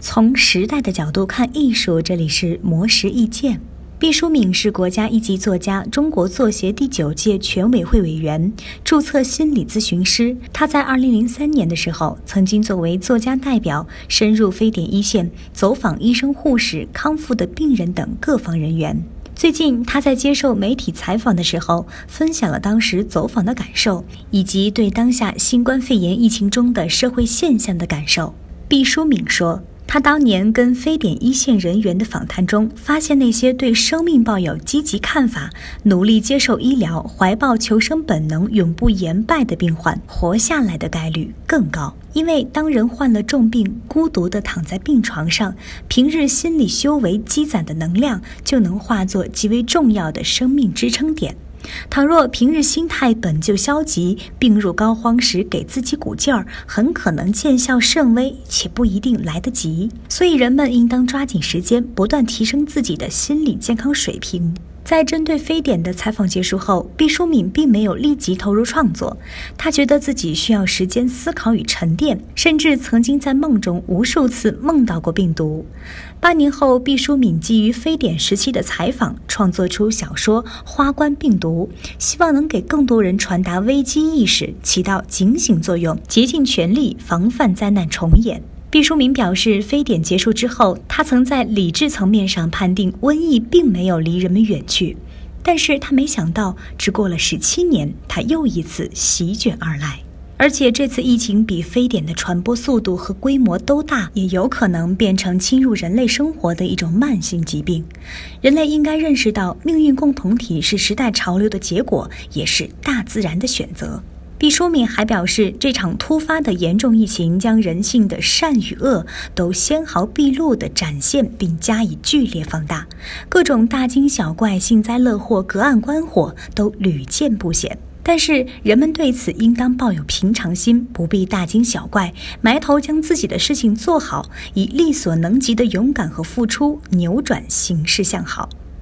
从时代的角度看艺术，这里是魔石意见。毕淑敏是国家一级作家，中国作协第九届全委会委员，注册心理咨询师。他在二零零三年的时候，曾经作为作家代表，深入非典一线，走访医生、护士、康复的病人等各方人员。最近，他在接受媒体采访的时候，分享了当时走访的感受，以及对当下新冠肺炎疫情中的社会现象的感受。毕淑敏说。他当年跟非典一线人员的访谈中，发现那些对生命抱有积极看法、努力接受医疗、怀抱求生本能、永不言败的病患，活下来的概率更高。因为当人患了重病，孤独地躺在病床上，平日心理修为积攒的能量，就能化作极为重要的生命支撑点。倘若平日心态本就消极，病入膏肓时给自己鼓劲儿，很可能见效甚微，且不一定来得及。所以，人们应当抓紧时间，不断提升自己的心理健康水平。在针对非典的采访结束后，毕淑敏并没有立即投入创作，她觉得自己需要时间思考与沉淀，甚至曾经在梦中无数次梦到过病毒。八年后，毕淑敏基于非典时期的采访，创作出小说《花冠病毒》，希望能给更多人传达危机意识，起到警醒作用，竭尽全力防范灾难重演。毕淑敏表示，非典结束之后，他曾在理智层面上判定瘟疫并没有离人们远去，但是他没想到，只过了十七年，他又一次席卷而来，而且这次疫情比非典的传播速度和规模都大，也有可能变成侵入人类生活的一种慢性疾病。人类应该认识到，命运共同体是时代潮流的结果，也是大自然的选择。毕淑敏还表示，这场突发的严重疫情将人性的善与恶都纤毫毕露地展现并加以剧烈放大，各种大惊小怪、幸灾乐祸、隔岸观火都屡见不鲜。但是人们对此应当抱有平常心，不必大惊小怪，埋头将自己的事情做好，以力所能及的勇敢和付出扭转形势向好。